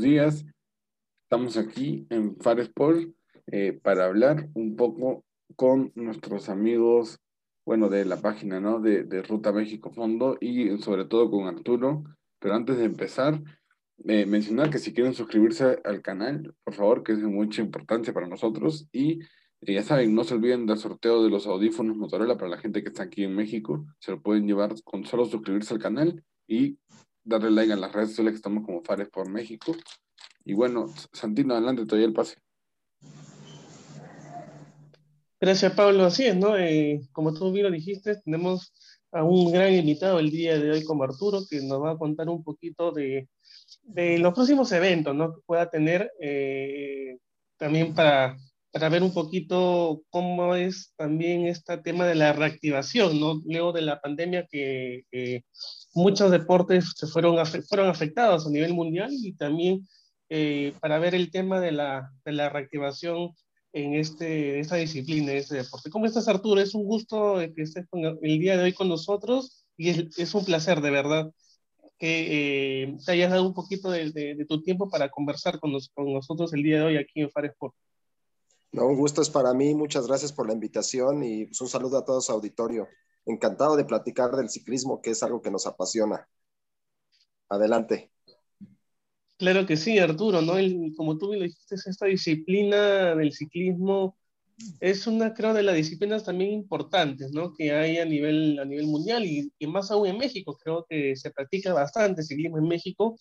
días. Estamos aquí en Faresport eh, para hablar un poco con nuestros amigos, bueno, de la página, ¿no? De, de, Ruta México Fondo y sobre todo con Arturo. Pero antes de empezar, eh, mencionar que si quieren suscribirse al canal, por favor, que es de mucha importancia para nosotros. Y eh, ya saben, no se olviden del sorteo de los audífonos Motorola para la gente que está aquí en México. Se lo pueden llevar con solo suscribirse al canal y darle like a las redes sociales que estamos como Fares por México. Y bueno, Santino, adelante, te doy el pase. Gracias, Pablo. Así es, ¿no? Eh, como tú bien lo dijiste, tenemos a un gran invitado el día de hoy como Arturo, que nos va a contar un poquito de, de los próximos eventos, ¿no? Que pueda tener eh, también para, para ver un poquito cómo es también este tema de la reactivación, ¿no? Luego de la pandemia que muchos deportes se fueron, fueron afectados a nivel mundial y también eh, para ver el tema de la, de la reactivación en este, esta disciplina, en este deporte. ¿Cómo estás, Arturo? Es un gusto que estés el día de hoy con nosotros y es, es un placer, de verdad, que eh, te hayas dado un poquito de, de, tu tiempo para conversar con, con, nosotros el día de hoy aquí en Faresport. No, un gusto es para mí. Muchas gracias por la invitación y pues, un saludo a todos auditorio encantado de platicar del ciclismo, que es algo que nos apasiona. Adelante. Claro que sí, Arturo, ¿no? como tú me lo dijiste, esta disciplina del ciclismo es una, creo, de las disciplinas también importantes, ¿no? Que hay a nivel, a nivel mundial y, más aún en México. Creo que se practica bastante ciclismo en México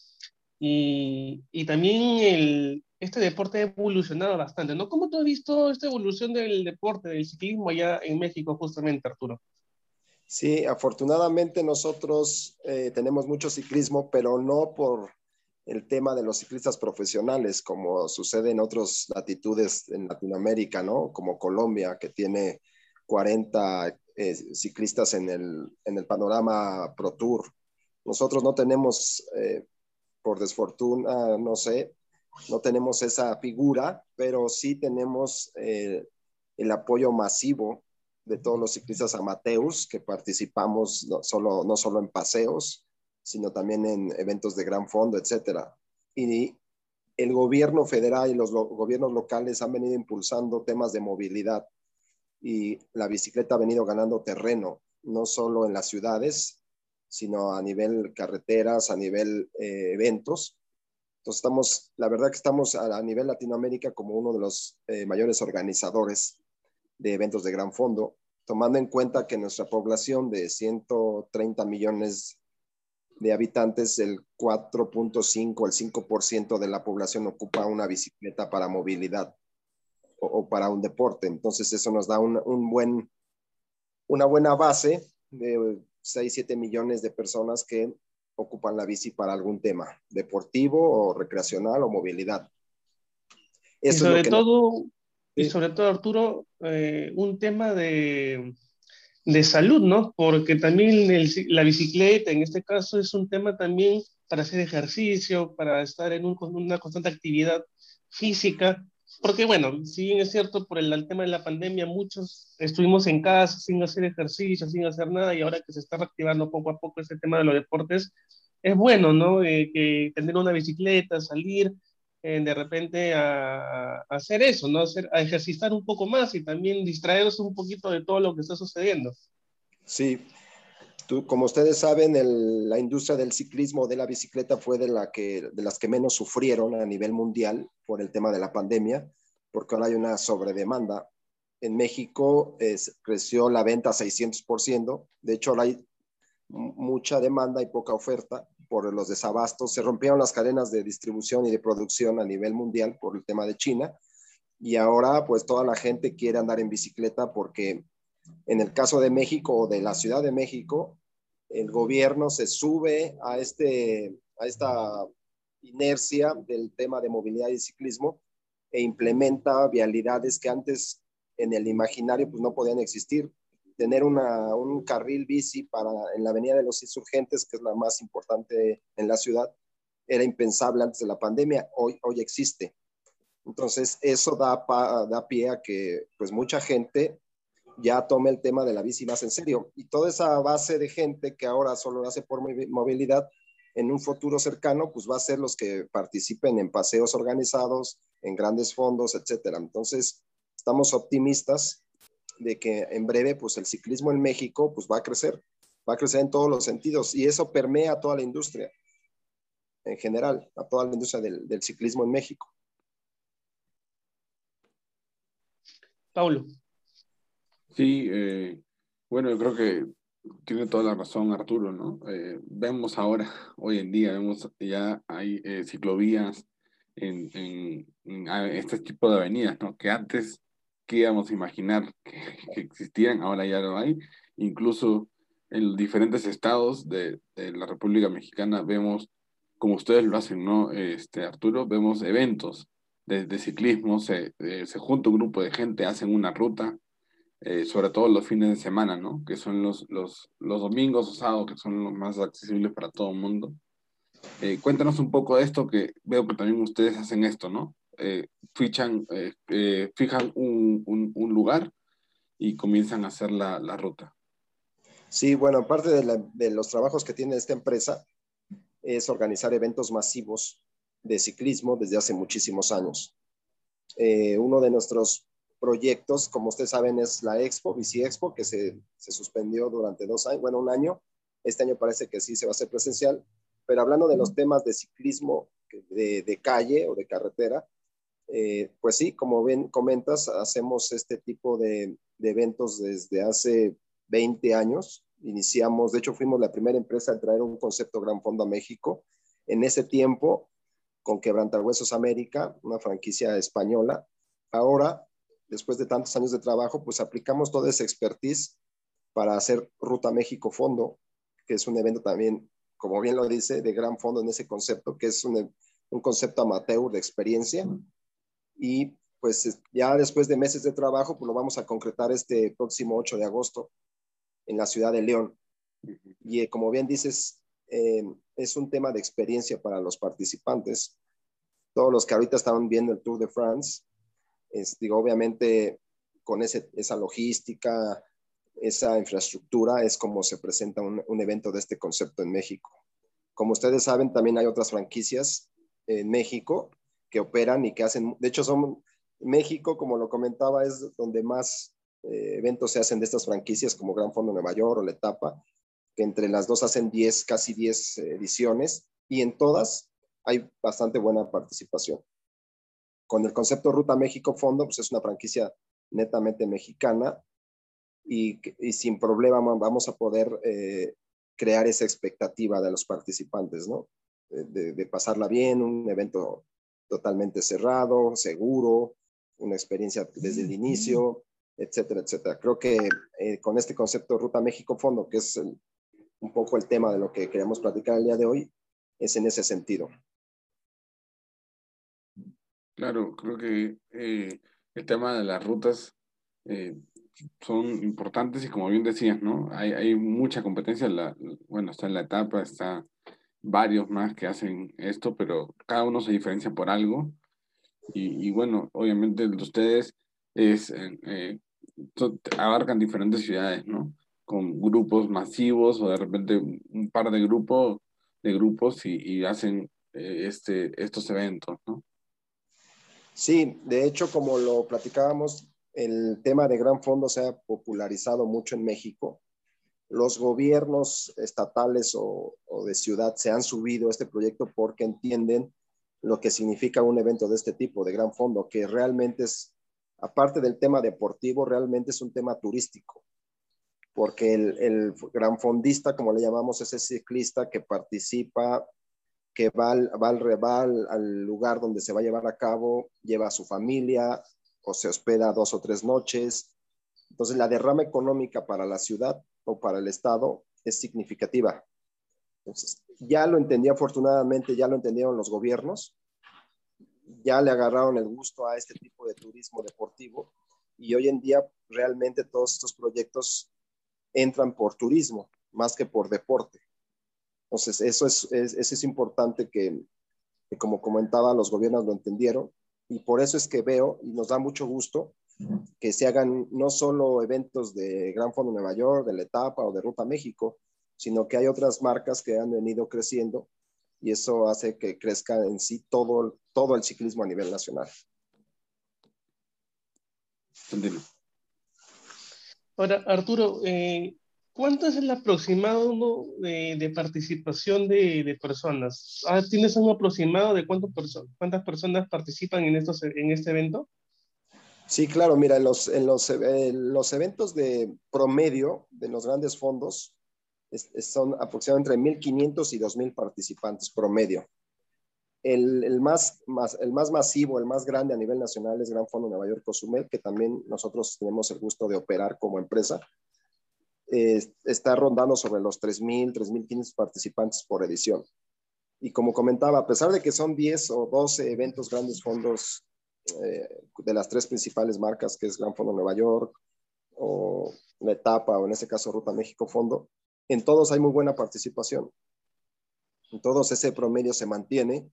y, y también el, este deporte ha evolucionado bastante, ¿no? ¿Cómo tú has visto esta evolución del deporte, del ciclismo allá en México, justamente, Arturo? Sí, afortunadamente nosotros eh, tenemos mucho ciclismo, pero no por el tema de los ciclistas profesionales, como sucede en otras latitudes en Latinoamérica, ¿no? Como Colombia, que tiene 40 eh, ciclistas en el, en el panorama Pro Tour. Nosotros no tenemos, eh, por desfortuna, no sé, no tenemos esa figura, pero sí tenemos el apoyo masivo de todos los ciclistas amateurs que participamos no solo, no solo en paseos, sino también en eventos de gran fondo, etcétera. Y el gobierno federal y los gobiernos locales han venido impulsando temas de movilidad y la bicicleta ha venido ganando terreno, no solo en las ciudades, sino a nivel carreteras, a nivel eh, eventos. Entonces estamos, la verdad que estamos a, nivel Latinoamérica como uno de los eh, mayores organizadores de eventos de gran fondo, tomando en cuenta que nuestra población de 130 millones de habitantes, el 4.5, el 5% de la población ocupa una bicicleta para movilidad o, para un deporte. Entonces eso nos da un, un buen, una buena base de 6, 7 millones de personas que ocupan la bici para algún tema deportivo o recreacional o movilidad. Eso y sobre todo, y sobre todo, Arturo, eh, un tema de, de, salud, ¿no? Porque también la bicicleta, en este caso, es un tema también para hacer ejercicio, para estar en un, una constante actividad física. Porque, bueno, si bien es cierto, por el, tema de la pandemia, muchos estuvimos en casa sin hacer ejercicio, sin hacer nada, y ahora que se está reactivando poco a poco este tema de los deportes, es bueno, ¿no? Eh, que tener una bicicleta, salir, de repente a, hacer eso, ¿no? Hacer, a ejercitar un poco más y también distraerse un poquito de todo lo que está sucediendo. Sí, Tú, como ustedes saben, la industria del ciclismo de la bicicleta fue de, la que, de las que menos sufrieron a nivel mundial por el tema de la pandemia, porque ahora hay una sobredemanda. En México es, creció la venta a 600%, de hecho ahora hay mucha demanda y poca oferta por los desabastos, se rompieron las cadenas de distribución y de producción a nivel mundial por el tema de China. Y ahora pues toda la gente quiere andar en bicicleta porque en el caso de México o de la Ciudad de México, el gobierno se sube a, este, a esta inercia del tema de movilidad y ciclismo e implementa vialidades que antes en el imaginario pues no podían existir tener una, un carril bici para, en la Avenida de los Insurgentes, que es la más importante en la ciudad, era impensable antes de la pandemia, hoy, hoy existe. Entonces, eso da, da pie a que pues mucha gente ya tome el tema de la bici más en serio. Y toda esa base de gente que ahora solo lo hace por movilidad, en un futuro cercano, pues va a ser los que participen en paseos organizados, en grandes fondos, etcétera. Entonces, estamos optimistas de que en breve, pues el ciclismo en México, pues va a crecer, va a crecer en todos los sentidos y eso permea a toda la industria en general, a toda la industria del, del ciclismo en México. Paulo. Sí, eh, bueno, yo creo que tiene toda la razón Arturo, ¿no? Eh, vemos ahora, hoy en día, vemos ya hay eh, ciclovías en, en, en, este tipo de avenidas, ¿no? Que antes que íbamos a imaginar que, que, existían, ahora ya lo hay. Incluso en diferentes estados de, de, la República Mexicana vemos, como ustedes lo hacen, ¿no? Este, Arturo, vemos eventos de, de ciclismo, se, se junta un grupo de gente, hacen una ruta, eh, sobre todo los fines de semana, ¿no? Que son los, los, los domingos o sábados, que son los más accesibles para todo el mundo. Eh, cuéntanos un poco de esto, que veo que también ustedes hacen esto, ¿no? Eh, eh, fijan un, un, lugar y comienzan a hacer la, la ruta. Sí, bueno, aparte de, los trabajos que tiene esta empresa, es organizar eventos masivos de ciclismo desde hace muchísimos años. uno de nuestros proyectos, como ustedes saben, es la Expo, Bici Expo, que se, se, suspendió durante dos años, bueno, un año. Este año parece que sí se va a hacer presencial, pero hablando de los temas de ciclismo de, de calle o de carretera, eh, pues sí, como bien comentas, hacemos este tipo de, de, eventos desde hace 20 años. Iniciamos, de hecho, fuimos la primera empresa en traer un concepto Gran Fondo a México. En ese tiempo, con Quebrantahuesos América, una franquicia española. Ahora después de tantos años de trabajo, pues aplicamos toda esa expertise para hacer Ruta México Fondo, que es un evento también, como bien lo dice, de gran fondo en ese concepto, que es un, un concepto amateur de experiencia. Y pues ya después de meses de trabajo, pues lo vamos a concretar este próximo 8 de agosto en la ciudad de León. Y eh, como bien dices, eh, es un tema de experiencia para los participantes. Todos los que ahorita estaban viendo el Tour de France, digo, obviamente con esa logística, esa infraestructura es como se presenta un, evento de este concepto en México. Como ustedes saben, también hay otras franquicias en México que operan y que hacen, de hecho son México, como lo comentaba, es donde más eh, eventos se hacen de estas franquicias como Gran Fondo Nueva York o La Etapa, que entre las dos hacen 10, casi 10 ediciones y en todas hay bastante buena participación con el concepto Ruta México Fondo, pues es una franquicia netamente mexicana y, y sin problema vamos a poder eh, crear esa expectativa de los participantes, ¿no? De, de, pasarla bien, un evento totalmente cerrado, seguro, una experiencia desde el inicio, etcétera, etcétera. Creo que eh, con este concepto Ruta México Fondo, que es el, un poco el tema de lo que queríamos platicar el día de hoy, es en ese sentido. Claro, creo que eh, el tema de las rutas eh, son importantes y como bien decías, ¿no? Hay, mucha competencia, la, bueno, está en la etapa, está varios más que hacen esto, pero cada uno se diferencia por algo. Y, bueno, obviamente de ustedes es, eh, abarcan diferentes ciudades, ¿no? Con grupos masivos o de repente un par de grupos de grupos y, hacen este, estos eventos, ¿no? Sí, de hecho, como lo platicábamos, el tema de gran fondo se ha popularizado mucho en México. Los gobiernos estatales o, de ciudad se han subido a este proyecto porque entienden lo que significa un evento de este tipo, de gran fondo, que realmente es, aparte del tema deportivo, realmente es un tema turístico, porque el, el gran fondista, como le llamamos, es ese ciclista que participa que va, al, lugar donde se va a llevar a cabo, lleva a su familia o se hospeda dos o tres noches. Entonces, la derrama económica para la ciudad o para el Estado es significativa. Ya lo entendí afortunadamente, ya lo entendieron los gobiernos, ya le agarraron el gusto a este tipo de turismo deportivo y hoy en día realmente todos estos proyectos entran por turismo más que por deporte. Entonces, eso es, es, eso es importante que, que, como comentaba, los gobiernos lo entendieron y por eso es que veo y nos da mucho gusto que se hagan no solo eventos de Gran Fondo Nueva York, de la etapa o de Ruta México, sino que hay otras marcas que han venido creciendo y eso hace que crezca en sí todo, todo el ciclismo a nivel nacional. Ahora, Arturo, eh, ¿cuánto es el aproximado de, participación de, personas? Ah, ¿Tienes un aproximado de cuántas personas participan en, estos, en este evento? Sí, claro, mira, en los, en los, los eventos de promedio de los grandes fondos son aproximadamente entre 1.500 y 2.000 participantes promedio. El, el, más, más, el más masivo, el más grande a nivel nacional es Gran Fondo Nueva York Cozumel, que también nosotros tenemos el gusto de operar como empresa. Está rondando sobre los 3.000, 3.500 participantes por edición. Y como comentaba, a pesar de que son 10 o 12 eventos grandes fondos eh, de las tres principales marcas, que es Gran Fondo Nueva York, o la etapa, o en este caso Ruta México Fondo, en todos hay muy buena participación. En todos ese promedio se mantiene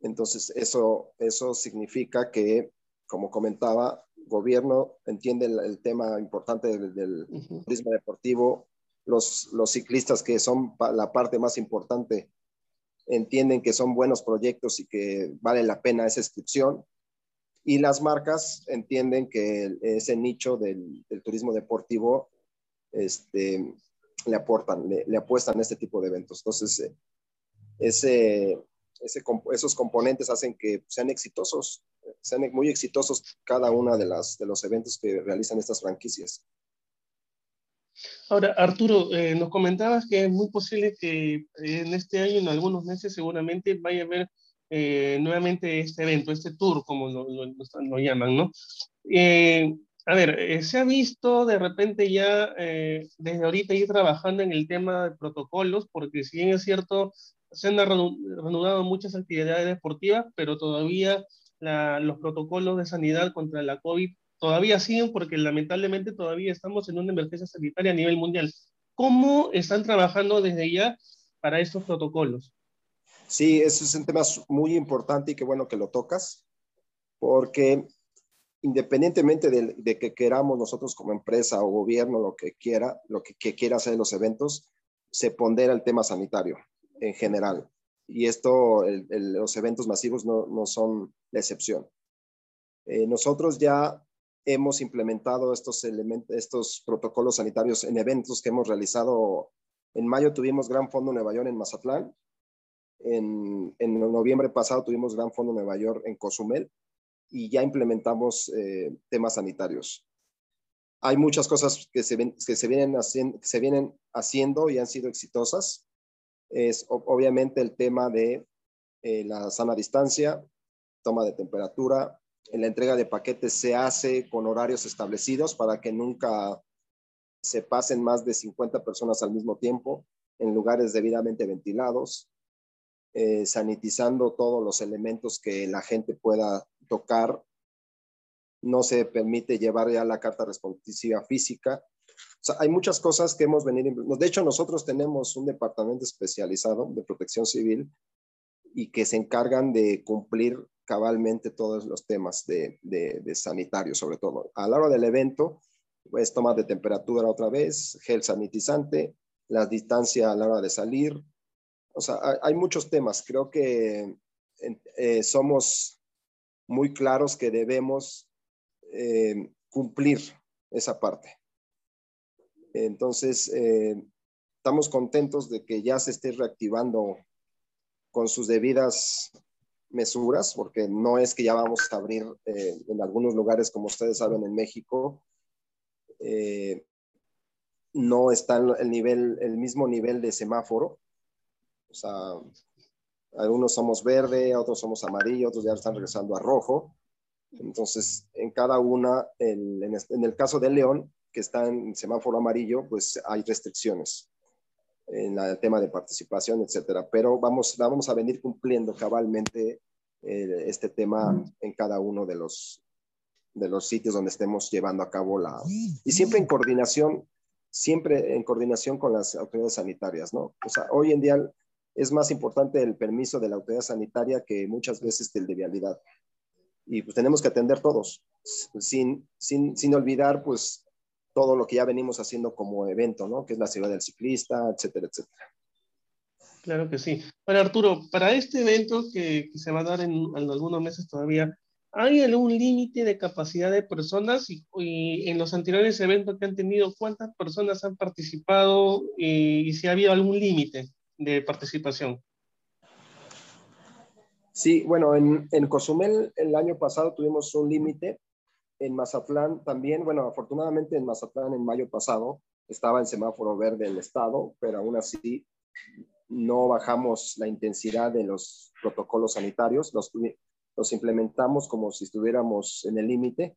entonces, eso, eso significa que, como comentaba, gobierno entiende el, tema importante del, turismo deportivo, los, los ciclistas que son la parte más importante entienden que son buenos proyectos y que vale la pena esa inscripción. Y las marcas entienden que ese nicho del, turismo deportivo este, le aportan, le, le, apuestan a este tipo de eventos. Entonces, eh, ese, esos componentes hacen que sean exitosos, sean muy exitosos cada uno de, las, de los eventos que realizan estas franquicias. Ahora, Arturo, eh, nos comentabas que es muy posible que en este año, en algunos meses, seguramente vaya a haber eh, nuevamente este evento, este tour, como lo, lo, llaman, ¿no? Eh, a ver, se ha visto de repente ya desde ahorita ir trabajando en el tema de protocolos, porque si bien es cierto, se han reanudado muchas actividades deportivas, pero todavía los protocolos de sanidad contra la COVID todavía siguen porque lamentablemente todavía estamos en una emergencia sanitaria a nivel mundial. ¿Cómo están trabajando desde ya para estos protocolos? Sí, ese es un tema muy importante y qué bueno que lo tocas, porque independientemente de, que queramos nosotros como empresa o gobierno, lo que quiera, lo que, que quiera hacer los eventos, se pondera el tema sanitario en general. Y esto, los eventos masivos no, son la excepción. Eh, nosotros ya hemos implementado estos, elementos, estos protocolos sanitarios en eventos que hemos realizado. En mayo tuvimos Gran Fondo Nueva York en Mazatlán. En, en noviembre pasado tuvimos Gran Fondo Nueva York en Cozumel y ya implementamos eh, temas sanitarios. Hay muchas cosas que se, que se, vienen que se vienen haciendo y han sido exitosas es obviamente el tema de eh, la sana distancia, toma de temperatura, en la entrega de paquetes se hace con horarios establecidos para que nunca se pasen más de 50 personas al mismo tiempo en lugares debidamente ventilados, eh, sanitizando todos los elementos que la gente pueda tocar. No se permite llevar ya la carta responsiva física, hay muchas cosas que hemos venido. De hecho, nosotros tenemos un departamento especializado de protección civil y que se encargan de cumplir cabalmente todos los temas de, de, sanitario, sobre todo. A la hora del evento, pues toma de temperatura otra vez, gel sanitizante, la distancia a la hora de salir. O sea, hay, muchos temas. Creo que eh, somos muy claros que debemos eh, cumplir esa parte. Entonces, eh, estamos contentos de que ya se esté reactivando con sus debidas mesuras, porque no es que ya vamos a abrir eh, en algunos lugares, como ustedes saben, en México, eh, no está el, nivel, el mismo nivel de semáforo. O sea, algunos somos verde, otros somos amarillo, otros ya están regresando a rojo. Entonces, en cada una, en, en el caso de León, que está en semáforo amarillo, pues hay restricciones en el tema de participación, etcétera. Pero vamos, vamos a venir cumpliendo cabalmente eh, este tema en cada uno de los, de los sitios donde estemos llevando a cabo la... Y siempre en coordinación, siempre en coordinación con las autoridades sanitarias, ¿no? O sea, hoy en día es más importante el permiso de la autoridad sanitaria que muchas veces el de vialidad. Y pues tenemos que atender todos, sin, sin, sin olvidar, pues, todo lo que ya venimos haciendo como evento, ¿no? Que es la ciudad del ciclista, etcétera, etcétera. Claro que sí. Bueno, Arturo, para este evento que, se va a dar en, algunos meses todavía, ¿hay algún límite de capacidad de personas? Y, en los anteriores eventos que han tenido, ¿cuántas personas han participado y, si ha habido algún límite de participación? Sí, bueno, en, en Cozumel el año pasado tuvimos un límite. En Mazatlán también, bueno, afortunadamente en Mazatlán en mayo pasado estaba en semáforo verde el estado, pero aún así no bajamos la intensidad de los protocolos sanitarios, los, implementamos como si estuviéramos en el límite.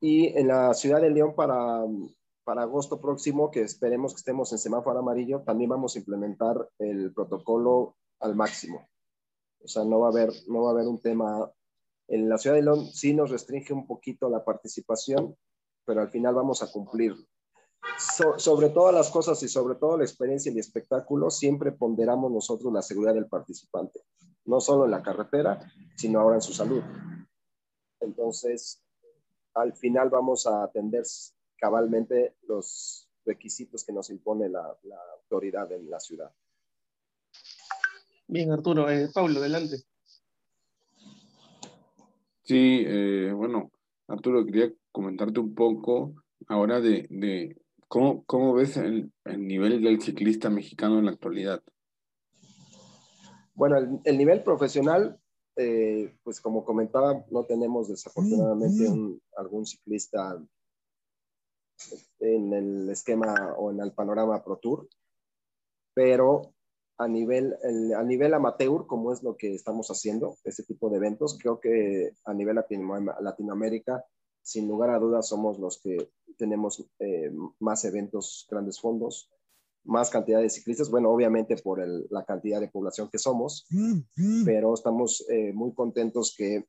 Y en la ciudad de León para, para agosto próximo, que esperemos que estemos en semáforo amarillo, también vamos a implementar el protocolo al máximo. O sea, no va a haber, no va a haber un tema. En la ciudad de León sí nos restringe un poquito la participación, pero al final vamos a cumplir sobre todas las cosas y sobre todo la experiencia y el espectáculo, siempre ponderamos nosotros la seguridad del participante, no solo en la carretera, sino ahora en su salud. Entonces, al final vamos a atender cabalmente los requisitos que nos impone la, autoridad en la ciudad. Bien, Arturo. Eh, Pablo, adelante. Sí, eh, bueno, Arturo, quería comentarte un poco ahora de, ¿Cómo, cómo ves el, el, nivel del ciclista mexicano en la actualidad? Bueno, el, nivel profesional, eh, pues como comentaba, no tenemos desafortunadamente algún ciclista en el esquema o en el panorama Pro Tour, pero a nivel, a nivel amateur, como es lo que estamos haciendo, ese tipo de eventos, creo que a nivel Latinoamérica sin lugar a dudas somos los que tenemos eh, más eventos, grandes fondos, más cantidad de ciclistas, bueno, obviamente por la cantidad de población que somos, pero estamos eh, muy contentos que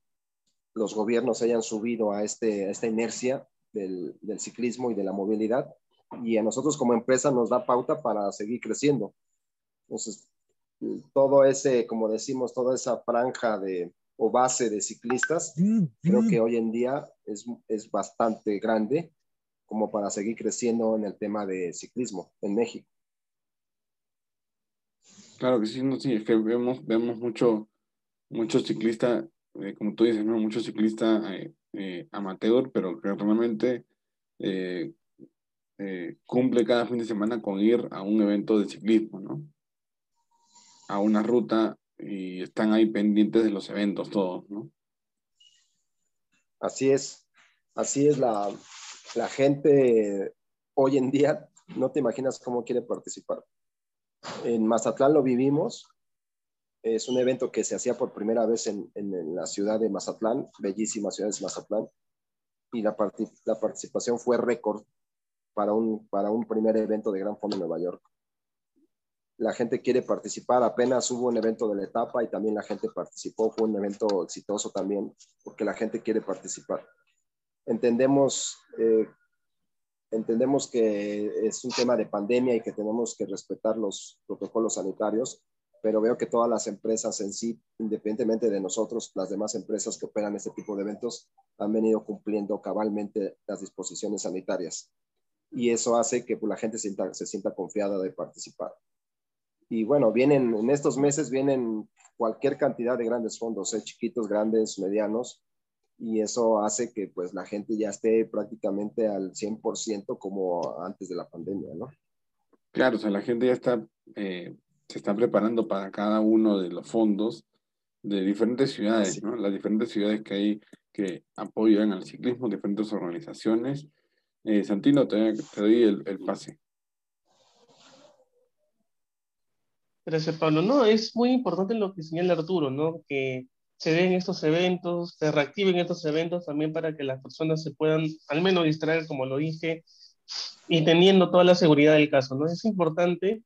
los gobiernos hayan subido a, este, esta inercia del, ciclismo y de la movilidad. Y a nosotros como empresa nos da pauta para seguir creciendo. Entonces, todo ese, como decimos, toda esa franja de, o base de ciclistas, creo que hoy en día es, es bastante grande como para seguir creciendo en el tema de ciclismo en México. Claro que sí, no, sí, es que vemos, vemos mucho, muchos ciclistas, eh, como tú dices, ¿no? muchos ciclistas eh, eh, amateur, pero que realmente cumple cada fin de semana con ir a un evento de ciclismo, ¿no? A una ruta y están ahí pendientes de los eventos todos, ¿no? Así es, así es la, la gente hoy en día, no te imaginas cómo quiere participar. En Mazatlán lo vivimos, es un evento que se hacía por primera vez en, en, la ciudad de Mazatlán, bellísima ciudad de Mazatlán, y la, la participación fue récord para un, para un primer evento de Gran Fondo en Nueva York la gente quiere participar. Apenas hubo un evento de la etapa y también la gente participó. Fue un evento exitoso también porque la gente quiere participar. Entendemos, eh, entendemos que es un tema de pandemia y que tenemos que respetar los protocolos sanitarios, pero veo que todas las empresas en sí, independientemente de nosotros, las demás empresas que operan este tipo de eventos, han venido cumpliendo cabalmente las disposiciones sanitarias. Y eso hace que pues, la gente se sienta confiada de participar. Y bueno, vienen, en estos meses vienen cualquier cantidad de grandes fondos, ¿eh? chiquitos, grandes, medianos, y eso hace que pues la gente ya esté prácticamente al 100% como antes de la pandemia, ¿no? Claro, o sea, la gente ya está, eh, se está preparando para cada uno de los fondos de diferentes ciudades, ¿no? Las diferentes ciudades que hay que apoyan al ciclismo, diferentes organizaciones. Eh, Santino, te, doy el, el pase. Gracias, Pablo. No, es muy importante lo que señala Arturo, ¿no? Que se den estos eventos, se reactiven estos eventos también para que las personas se puedan al menos distraer, como lo dije, y teniendo toda la seguridad del caso, ¿no? Es importante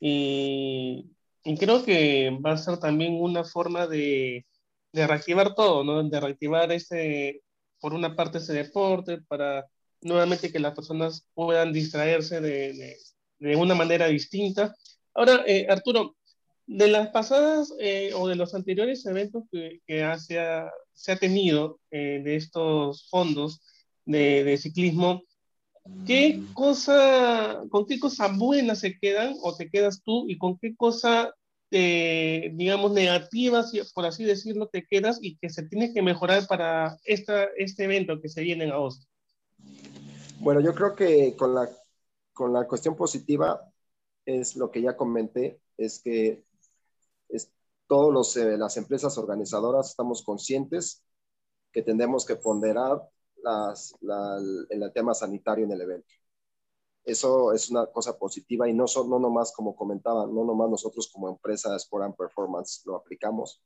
y, creo que va a ser también una forma de, reactivar todo, ¿no? De reactivar ese, por una parte ese deporte, para nuevamente que las personas puedan distraerse de una manera distinta Ahora, eh, Arturo, de las pasadas eh, o de los anteriores eventos que, se, ha, tenido eh, de estos fondos de, ciclismo, ¿qué cosa, con qué cosa buena se quedan o te quedas tú y con qué cosa, eh, digamos, negativas, por así decirlo, te quedas y que se tiene que mejorar para esta, este evento que se viene en agosto? Bueno, yo creo que con la, con la cuestión positiva es lo que ya comenté, es que es, todas eh, las empresas organizadoras estamos conscientes que tenemos que ponderar las, el tema sanitario en el evento. Eso es una cosa positiva y no, son, no nomás, como comentaba, no nomás nosotros como empresa Sport and Performance lo aplicamos,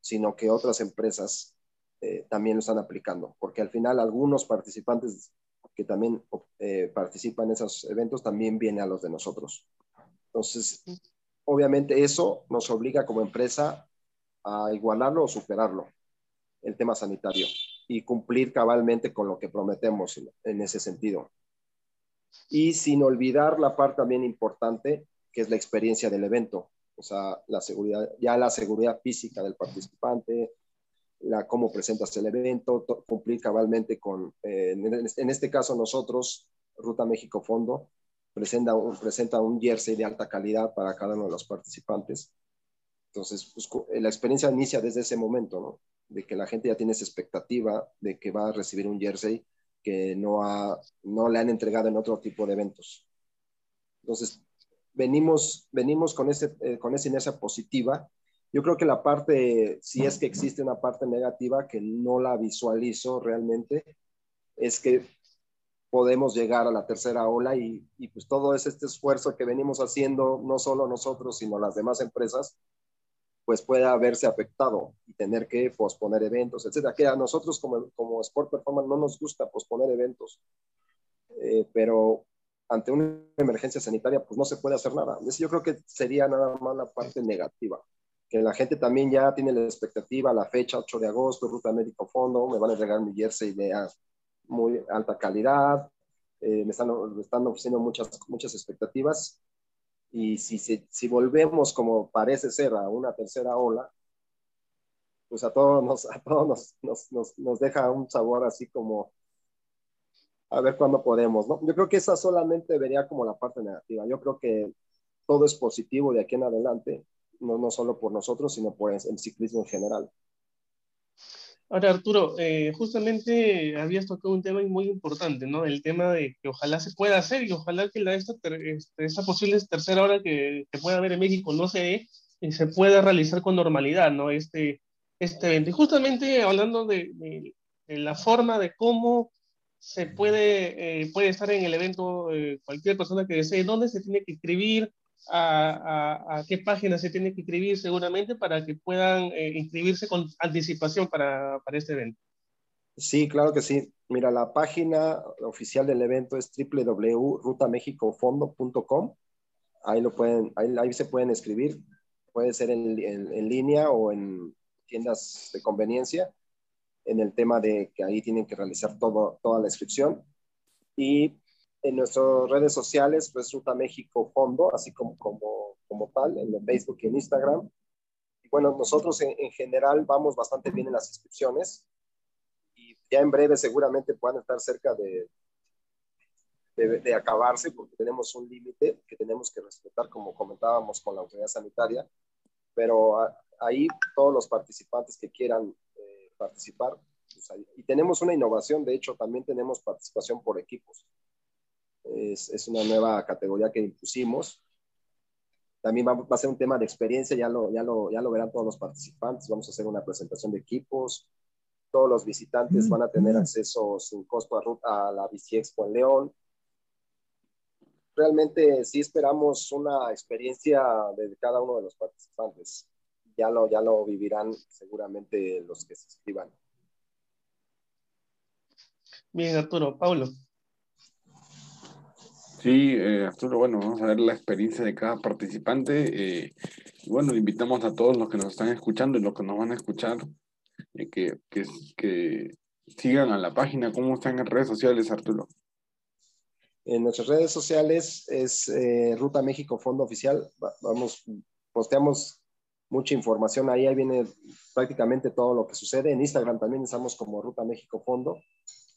sino que otras empresas eh, también lo están aplicando, porque al final algunos participantes que también eh, participan en esos eventos también vienen a los de nosotros. Entonces, obviamente eso nos obliga como empresa a igualarlo o superarlo, el tema sanitario, y cumplir cabalmente con lo que prometemos en, ese sentido. Y sin olvidar la parte también importante, que es la experiencia del evento, o sea, la seguridad, ya la seguridad física del participante, la, cómo presentas el evento, cumplir cabalmente con, eh, en, este caso nosotros, Ruta México Fondo, presenta un, jersey de alta calidad para cada uno de los participantes. Entonces, pues, la experiencia inicia desde ese momento, ¿no? De que la gente ya tiene esa expectativa de que va a recibir un jersey que no, ha, no le han entregado en otro tipo de eventos. Entonces, venimos, venimos con, ese, eh, con esa inercia positiva. Yo creo que la parte, si es que existe una parte negativa que no la visualizo realmente, es que podemos llegar a la tercera ola y, y pues todo es este esfuerzo que venimos haciendo, no solo nosotros, sino las demás empresas, pues pueda verse afectado y tener que posponer eventos, etcétera. Que a nosotros como, como Sport Performance no nos gusta posponer eventos, eh, pero ante una emergencia sanitaria pues no se puede hacer nada. Yo creo que sería nada más la parte negativa, que la gente también ya tiene la expectativa, la fecha 8 de agosto, Ruta Médico Fondo, me van a entregar mi jersey de muy alta calidad, eh, me, están, están ofreciendo muchas, muchas expectativas y si, si volvemos como parece ser a una tercera ola, pues a todos, nos, a todos nos, nos, nos, deja un sabor así como a ver cuándo podemos, ¿no? Yo creo que esa solamente vería como la parte negativa. Yo creo que todo es positivo de aquí en adelante, no, no solo por nosotros, sino por el ciclismo en general. Ahora, Arturo, eh, justamente habías tocado un tema muy importante, ¿no? El tema de que ojalá se pueda hacer y ojalá que la, esta, este, esta posible tercera hora que, que, pueda haber en México no se dé y se pueda realizar con normalidad, ¿no? Este, este evento. Y justamente hablando de, de, la forma de cómo se puede, eh, puede estar en el evento eh, cualquier persona que desee, dónde se tiene que inscribir, a, qué página se tiene que inscribir seguramente para que puedan eh, inscribirse con anticipación para, para, este evento. Sí, claro que sí. Mira, la página oficial del evento es www.rutamexicofondo.com. Ahí, ahí, ahí, se pueden escribir. Puede ser en, en, en línea o en tiendas de conveniencia en el tema de que ahí tienen que realizar todo, toda la inscripción. Y en nuestras redes sociales, pues Ruta México Fondo, así como, como, como tal, en Facebook y en Instagram. Y bueno, nosotros en, general vamos bastante bien en las inscripciones y ya en breve seguramente puedan estar cerca de, de, de acabarse porque tenemos un límite que tenemos que respetar, como comentábamos con la autoridad sanitaria, pero ahí todos los participantes que quieran eh, participar, pues y tenemos una innovación, de hecho también tenemos participación por equipos. Es, es, una nueva categoría que impusimos. También va, va, a ser un tema de experiencia, ya lo, ya, lo, ya lo verán todos los participantes. Vamos a hacer una presentación de equipos. Todos los visitantes van a tener acceso sin costo a, a la Bici Expo en León. Realmente sí esperamos una experiencia de cada uno de los participantes. Ya lo, ya lo vivirán seguramente los que se inscriban. Bien, Arturo. Pablo. Sí, eh, Arturo, bueno, vamos a ver la experiencia de cada participante. Eh, bueno, invitamos a todos los que nos están escuchando y los que nos van a escuchar eh, que, que, sigan a la página. ¿Cómo están en redes sociales, Arturo? En nuestras redes sociales es Ruta México Fondo Oficial. Vamos, posteamos mucha información ahí, ahí viene prácticamente todo lo que sucede. En Instagram también estamos como Ruta México Fondo.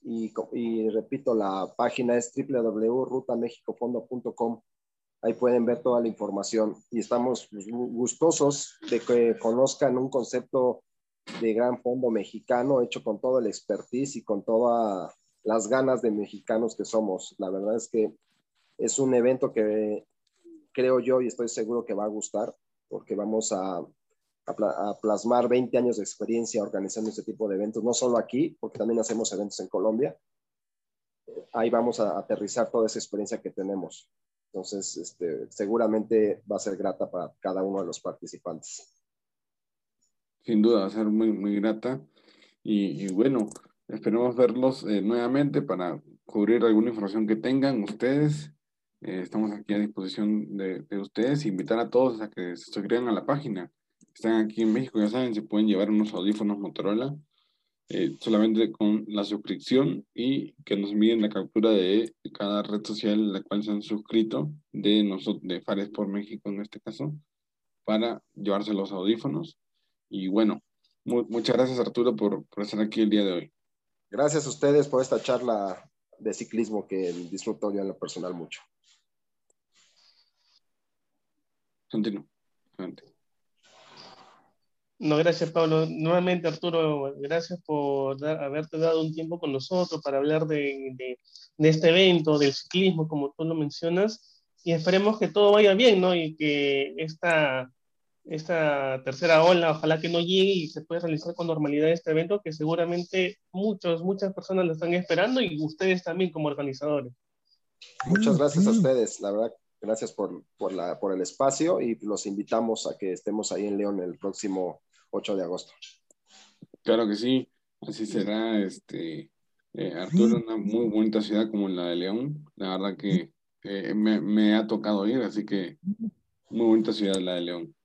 Y, repito, la página es www.rutamexicofondo.com. Ahí pueden ver toda la información y estamos pues, gustosos de que conozcan un concepto de gran fondo mexicano hecho con todo el expertise y con todas las ganas de mexicanos que somos. La verdad es que es un evento que creo yo y estoy seguro que va a gustar porque vamos a, a, plasmar 20 años de experiencia organizando este tipo de eventos, no solo aquí, porque también hacemos eventos en Colombia. Ahí vamos a aterrizar toda esa experiencia que tenemos. Entonces, este, seguramente va a ser grata para cada uno de los participantes. Sin duda, va a ser muy, muy grata. Y, bueno, esperemos verlos eh, nuevamente para cubrir alguna información que tengan ustedes. Eh, estamos aquí a disposición de, de, ustedes. Invitar a todos a que se suscriban a la página. Están aquí en México, ya saben, se pueden llevar unos audífonos Motorola eh, solamente con la suscripción y que nos envíen la captura de cada red social en la cual se han suscrito de nosotros, de Fares por México en este caso, para llevarse los audífonos. Y bueno, muchas gracias Arturo por, por estar aquí el día de hoy. Gracias a ustedes por esta charla de ciclismo que disfruto yo en lo personal mucho. Continúo. No, gracias Pablo. Nuevamente Arturo, gracias por haberte dado un tiempo con nosotros para hablar de, de, este evento, del ciclismo, como tú lo mencionas, y esperemos que todo vaya bien, ¿no? Y que esta, esta tercera ola, ojalá que no llegue y se pueda realizar con normalidad este evento, que seguramente muchos, muchas personas lo están esperando y ustedes también como organizadores. Muchas gracias a ustedes, la verdad Gracias por, por, la, por el espacio y los invitamos a que estemos ahí en León el próximo 8 de agosto. Claro que sí, así será. Este, eh, Arturo, una muy bonita ciudad como la de León. La verdad que eh, me, me, ha tocado ir, así que muy bonita ciudad la de León.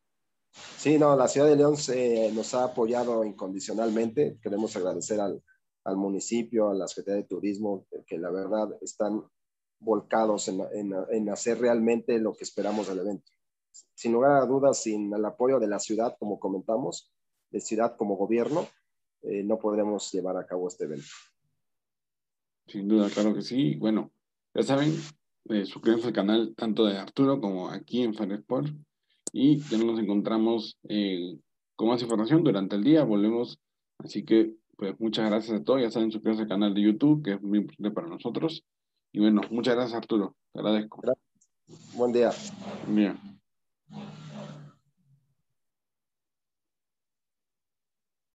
Sí, no, la ciudad de León se, nos ha apoyado incondicionalmente. Queremos agradecer al, al municipio, a la Secretaría de Turismo, que la verdad están volcados en, hacer realmente lo que esperamos del evento. Sin lugar a dudas, sin el apoyo de la ciudad, como comentamos, de ciudad como gobierno, eh, no podremos llevar a cabo este evento. Sin duda, claro que sí. Bueno, ya saben, eh, suscríbanse al canal tanto de Arturo como aquí en Faresport y ya nos encontramos eh, con más información durante el día. Volvemos, así que pues muchas gracias a todos. Ya saben, suscríbanse al canal de YouTube, que es muy importante para nosotros. Y bueno, muchas gracias Arturo, te agradezco. Buen día. Bien.